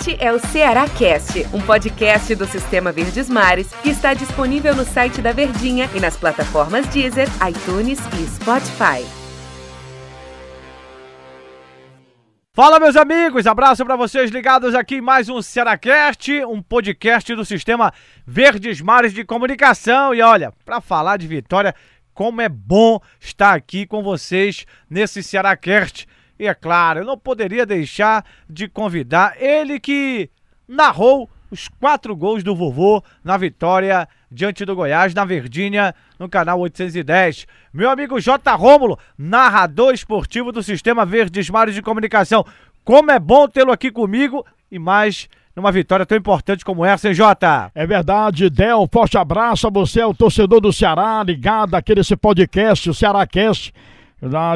Este é o Ceará Cast, um podcast do Sistema Verdes Mares que está disponível no site da Verdinha e nas plataformas Deezer, iTunes e Spotify. Fala, meus amigos, abraço para vocês ligados aqui em mais um Cearacast, um podcast do Sistema Verdes Mares de Comunicação. E olha, para falar de vitória, como é bom estar aqui com vocês nesse Cearacast. E é claro, eu não poderia deixar de convidar ele que narrou os quatro gols do vovô na vitória diante do Goiás, na Verdinha, no canal 810. Meu amigo J. Rômulo, narrador esportivo do Sistema Verdes Mares de Comunicação. Como é bom tê-lo aqui comigo e mais numa vitória tão importante como essa, hein, Jota? É verdade, Del. Forte abraço a você, o torcedor do Ceará, ligado nesse podcast, o Ceará Cast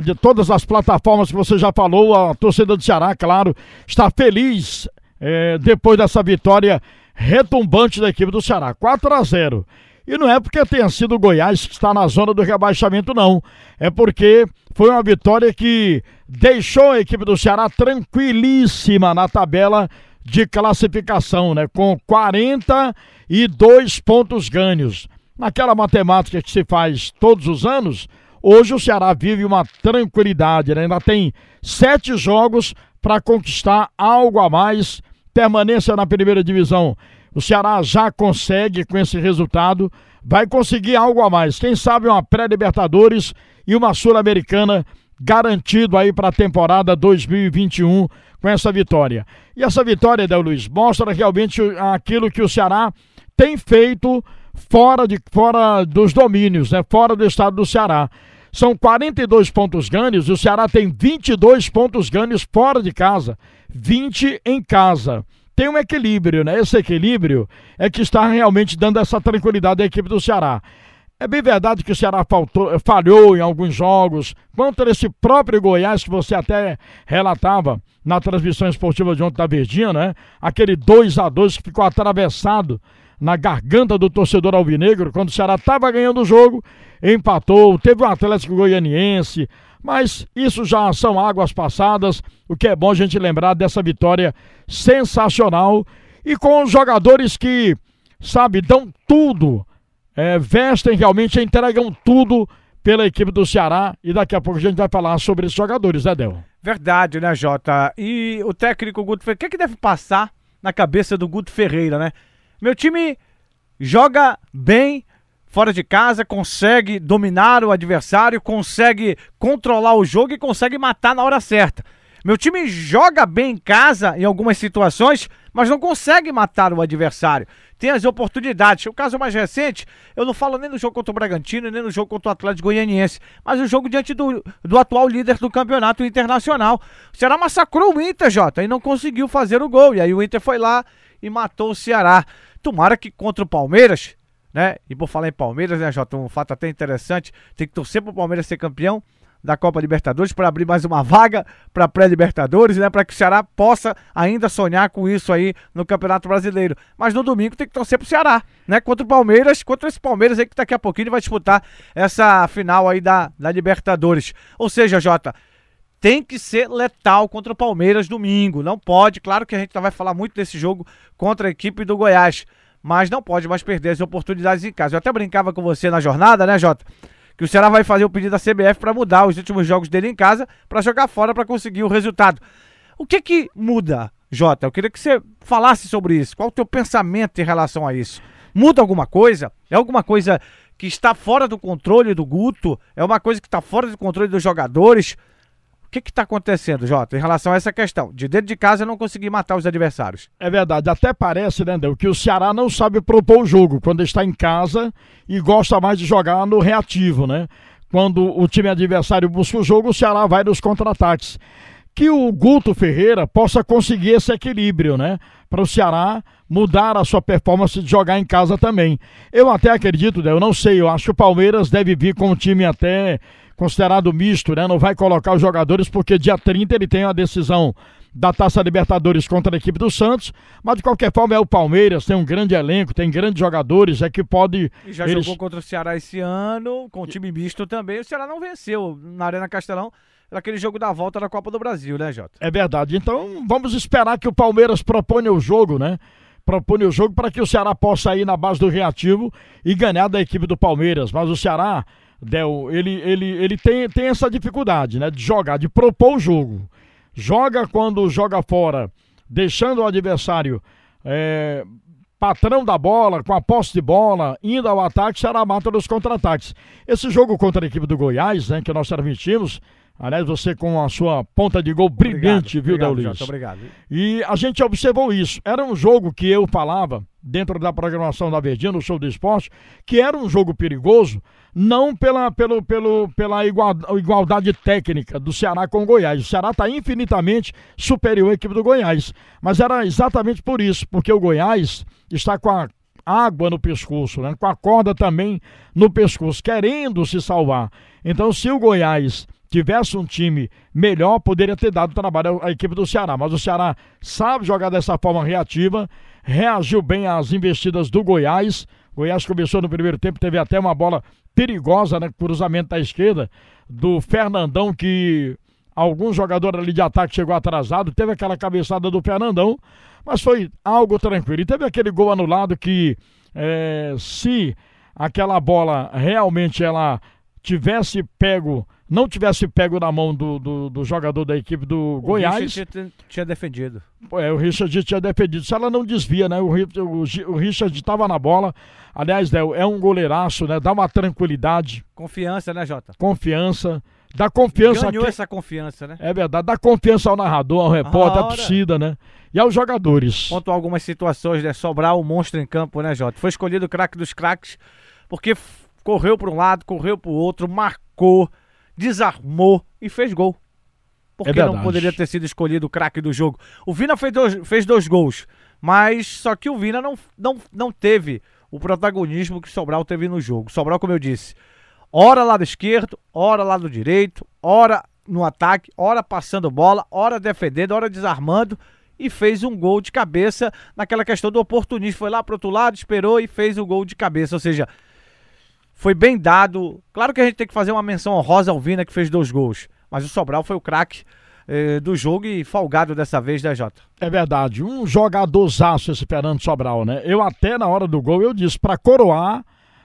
de todas as plataformas que você já falou, a torcida do Ceará, claro, está feliz é, depois dessa vitória retumbante da equipe do Ceará, 4 a 0. E não é porque tenha sido o Goiás que está na zona do rebaixamento, não. É porque foi uma vitória que deixou a equipe do Ceará tranquilíssima na tabela de classificação, né? Com 42 pontos ganhos. Naquela matemática que se faz todos os anos, Hoje o Ceará vive uma tranquilidade, né? ainda tem sete jogos para conquistar algo a mais, permanência na primeira divisão. O Ceará já consegue com esse resultado, vai conseguir algo a mais. Quem sabe uma pré-Libertadores e uma Sul-Americana garantido aí para a temporada 2021 com essa vitória. E essa vitória, Del Luiz, mostra realmente aquilo que o Ceará tem feito fora, de, fora dos domínios, né? fora do estado do Ceará. São 42 pontos ganhos e o Ceará tem 22 pontos ganhos fora de casa, 20 em casa. Tem um equilíbrio, né? Esse equilíbrio é que está realmente dando essa tranquilidade à equipe do Ceará. É bem verdade que o Ceará faltou, falhou em alguns jogos contra esse próprio Goiás que você até relatava na transmissão esportiva de ontem da Verdinha, né? Aquele 2 a 2 que ficou atravessado na garganta do torcedor alvinegro quando o Ceará estava ganhando o jogo empatou, teve um Atlético Goianiense, mas isso já são águas passadas. O que é bom a gente lembrar dessa vitória sensacional e com jogadores que, sabe, dão tudo, é, vestem realmente, entregam tudo pela equipe do Ceará e daqui a pouco a gente vai falar sobre esses jogadores, né, Del? Verdade, né, Jota? E o técnico Guto Ferreira, o que, é que deve passar na cabeça do Guto Ferreira, né? Meu time joga bem, fora de casa, consegue dominar o adversário, consegue controlar o jogo e consegue matar na hora certa. Meu time joga bem em casa em algumas situações, mas não consegue matar o adversário. Tem as oportunidades. O caso mais recente, eu não falo nem no jogo contra o Bragantino, nem no jogo contra o Atlético Goianiense, mas o jogo diante do, do atual líder do campeonato internacional. O Ceará massacrou o Inter, Jota, e não conseguiu fazer o gol. E aí o Inter foi lá e matou o Ceará. Tomara que contra o Palmeiras né? E por falar em Palmeiras, né, Jota? Um fato até interessante: tem que torcer para o Palmeiras ser campeão da Copa Libertadores para abrir mais uma vaga para pré-Libertadores, né? Para que o Ceará possa ainda sonhar com isso aí no Campeonato Brasileiro. Mas no domingo tem que torcer pro Ceará, né? Contra o Palmeiras, contra esse Palmeiras aí que daqui a pouquinho vai disputar essa final aí da, da Libertadores. Ou seja, Jota, tem que ser letal contra o Palmeiras domingo. Não pode, claro que a gente vai falar muito desse jogo contra a equipe do Goiás mas não pode mais perder as oportunidades em casa. Eu até brincava com você na jornada, né, Jota? Que o Ceará vai fazer o pedido da CBF para mudar os últimos jogos dele em casa para jogar fora para conseguir o resultado. O que que muda, Jota? Eu queria que você falasse sobre isso. Qual o teu pensamento em relação a isso? Muda alguma coisa? É alguma coisa que está fora do controle do Guto? É uma coisa que está fora do controle dos jogadores? Que está acontecendo, Jota, em relação a essa questão? De dentro de casa não conseguir matar os adversários. É verdade, até parece, né, Del, que o Ceará não sabe propor o jogo quando está em casa e gosta mais de jogar no reativo, né? Quando o time adversário busca o jogo, o Ceará vai nos contra-ataques. Que o Guto Ferreira possa conseguir esse equilíbrio, né? Para o Ceará mudar a sua performance de jogar em casa também. Eu até acredito, eu não sei, eu acho que o Palmeiras deve vir com um time até considerado misto, né? Não vai colocar os jogadores porque dia 30 ele tem a decisão da Taça Libertadores contra a equipe do Santos, mas de qualquer forma é o Palmeiras, tem um grande elenco, tem grandes jogadores, é que pode... E já eles... jogou contra o Ceará esse ano, com o time misto também, o Ceará não venceu na Arena Castelão, naquele jogo da volta da Copa do Brasil, né, Jota? É verdade. Então vamos esperar que o Palmeiras proponha o jogo, né? Propõe o jogo para que o Ceará possa ir na base do reativo e ganhar da equipe do Palmeiras. Mas o Ceará, Del, ele, ele, ele tem, tem essa dificuldade, né? De jogar, de propor o jogo. Joga quando joga fora, deixando o adversário é, patrão da bola, com a posse de bola, indo ao ataque, será mata dos contra-ataques. Esse jogo contra a equipe do Goiás, né, que nós transmitimos, aliás, você com a sua ponta de gol brilhante, viu? Jota, obrigado. E a gente observou isso. Era um jogo que eu falava, dentro da programação da Verdinha, no show do esporte, que era um jogo perigoso, não pela, pelo, pelo, pela igualdade técnica do Ceará com o Goiás. O Ceará está infinitamente superior à equipe do Goiás. Mas era exatamente por isso, porque o Goiás está com a água no pescoço, né? com a corda também no pescoço, querendo se salvar. Então, se o Goiás tivesse um time melhor, poderia ter dado trabalho à equipe do Ceará. Mas o Ceará sabe jogar dessa forma reativa, reagiu bem às investidas do Goiás. Goiás começou no primeiro tempo, teve até uma bola perigosa, né? Cruzamento da esquerda do Fernandão, que algum jogador ali de ataque chegou atrasado, teve aquela cabeçada do Fernandão, mas foi algo tranquilo. E teve aquele gol anulado que, é, se aquela bola realmente ela tivesse pego, não tivesse pego na mão do, do, do jogador da equipe do O Goiás. Richard tinha, tinha defendido. É, o Richard tinha defendido. Se ela não desvia, né? O, o, o Richard estava na bola. Aliás, né, é um goleiraço, né? Dá uma tranquilidade, Confiança, né, Jota? confiança. Dá confiança Ganhou aqui. essa confiança, né? É verdade, dá confiança ao narrador, ao repórter, à torcida, né? E aos jogadores. Pontuou algumas situações, né? Sobrar o monstro em campo, né, Jota? Foi escolhido o craque dos craques, porque correu para um lado, correu para o outro, marcou, desarmou e fez gol. Por É que não poderia ter sido escolhido o craque do jogo? O Vina fez dois, fez dois gols, mas só que o Vina não, não, não teve o protagonismo que Sobral teve no jogo. Sobral, como eu disse, ora lado esquerdo, ora lado direito, ora no ataque, ora passando bola, ora defendendo, ora desarmando e fez um gol de cabeça naquela questão do oportunismo. Foi lá pro outro lado, esperou e fez o gol de cabeça. Ou seja, foi bem dado. Claro que a gente tem que fazer uma menção honrosa ao Vina que fez dois gols, mas o Sobral foi o craque eh, do jogo e folgado dessa vez, né, Jota? É verdade, um jogadorzaço esse Fernando Sobral, né? Eu até na hora do gol eu disse para coroar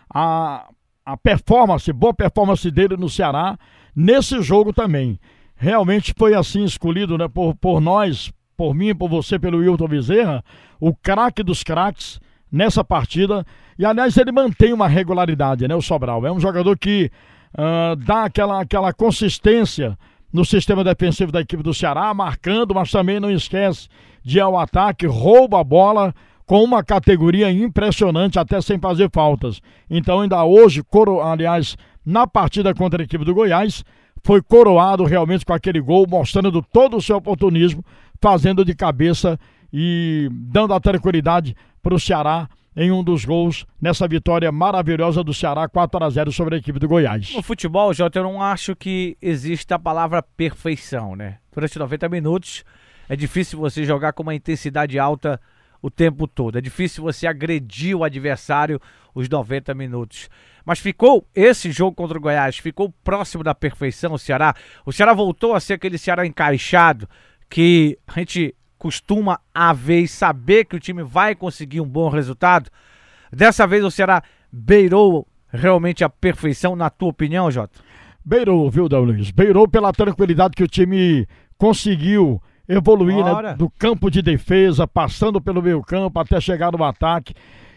a, a performance, boa performance dele no Ceará nesse jogo também. Realmente foi assim escolhido, né, por, por nós, por mim, por você, pelo Wilton Bezerra, o craque dos craques nessa partida. E aliás, ele mantém uma regularidade, né, o Sobral. É um jogador que ah, dá aquela, aquela consistência no sistema defensivo da equipe do Ceará, marcando, mas também não esquece de ir ao ataque, rouba a bola com uma categoria impressionante, até sem fazer faltas. Então, ainda hoje, coro, aliás, na partida contra a equipe do Goiás, foi coroado realmente com aquele gol, mostrando todo o seu oportunismo, fazendo de cabeça e dando a tranquilidade para o Ceará em um dos gols nessa vitória maravilhosa do Ceará 4 a 0 sobre a equipe do Goiás. No futebol, Jota, eu não acho que exista a palavra perfeição, né? Durante 90 minutos é difícil você jogar com uma intensidade alta o tempo todo. É difícil você agredir o adversário os 90 minutos. Mas ficou esse jogo contra o Goiás, ficou próximo da perfeição o Ceará. O Ceará voltou a ser aquele Ceará encaixado que a gente costuma a ver e saber que o time vai conseguir um bom resultado. Dessa vez o Ceará beirou realmente a perfeição, na tua opinião, Jota? Beirou, viu, Del Luiz? Beirou pela tranquilidade que o time conseguiu evoluir né, do campo de defesa, passando pelo meio campo até chegar no ataque.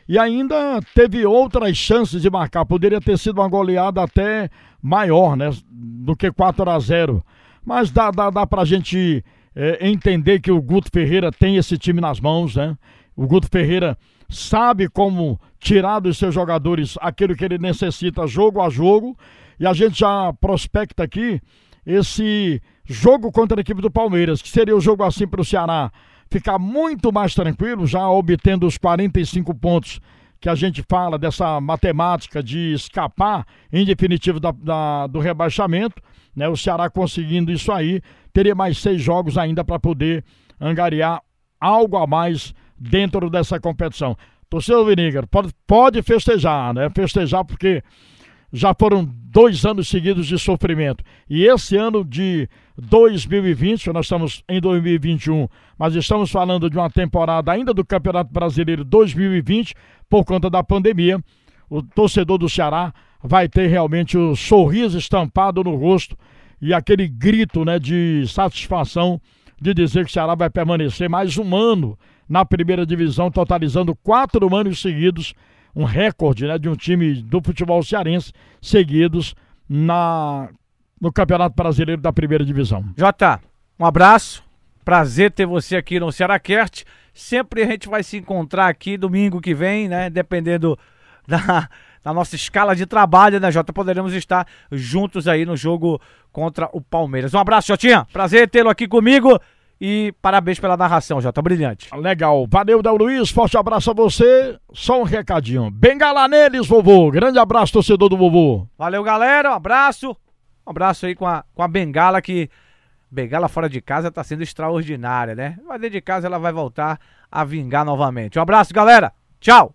E ainda teve outras chances de marcar. Poderia ter sido uma goleada até maior, né? Do que 4 a 0 Mas dá, dá, dá pra gente é, entender que o Guto Ferreira tem esse time nas mãos, né? O Guto Ferreira sabe como tirar dos seus jogadores aquilo que ele necessita jogo a jogo. E a gente já prospecta aqui esse jogo contra a equipe do Palmeiras, que seria o jogo assim para o Ceará ficar muito mais tranquilo, já obtendo os 45 pontos que a gente fala dessa matemática de escapar, em definitivo, da, da- do rebaixamento. Né? O Ceará conseguindo isso aí, teria mais seis jogos ainda para poder angariar algo a mais dentro dessa competição. Torcedor Vinígar, pode, pode festejar, né? Festejar porque já foram dois anos seguidos de sofrimento. E esse ano de 2020, nós estamos em 2021, mas estamos falando de uma temporada ainda do Campeonato Brasileiro 2020, por conta da pandemia. O torcedor do Ceará vai ter realmente o sorriso estampado no rosto e aquele grito né, de satisfação de dizer que o Ceará vai permanecer mais um ano na primeira divisão, totalizando quatro anos seguidos um recorde né, de um time do futebol cearense seguidos na, no Campeonato Brasileiro da Primeira Divisão. Jota, um abraço. Prazer ter você aqui no Cearacast. Sempre a gente vai se encontrar aqui domingo que vem, né? Dependendo da, da nossa escala de trabalho, né, Jota? Poderemos estar juntos aí no jogo contra o Palmeiras. Um abraço, Jotinha. Prazer tê-lo aqui comigo. E parabéns pela narração, Jota. Brilhante. Legal. Valeu, Del Luiz. Forte abraço a você. Só um recadinho. Bengala neles, vovô. Grande abraço, torcedor do vovô. Valeu, galera. Um abraço. Um abraço aí com a, com a bengala que. Bengala fora de casa tá sendo extraordinária, né? Mas dentro de casa ela vai voltar a vingar novamente. Um abraço, galera. Tchau.